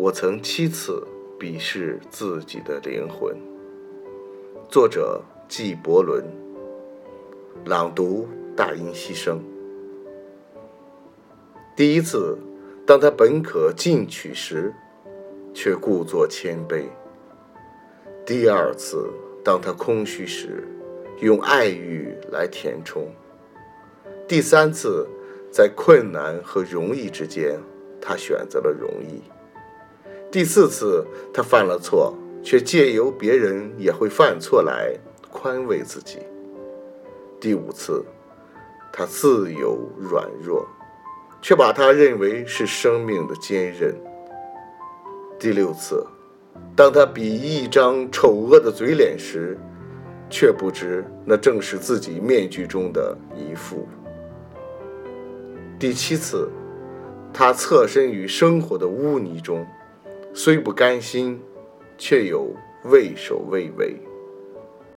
我曾七次鄙视自己的灵魂。作者：纪伯伦。朗读：大音希声。第一次，当他本可进取时，却故作谦卑；第二次，当他空虚时，用爱欲来填充；第三次，在困难和容易之间，他选择了容易。第四次，他犯了错，却借由别人也会犯错来宽慰自己。第五次，他自由软弱，却把他认为是生命的坚韧。第六次，当他比一张丑恶的嘴脸时，却不知那正是自己面具中的一副。第七次，他侧身于生活的污泥中。虽不甘心，却又畏首畏尾。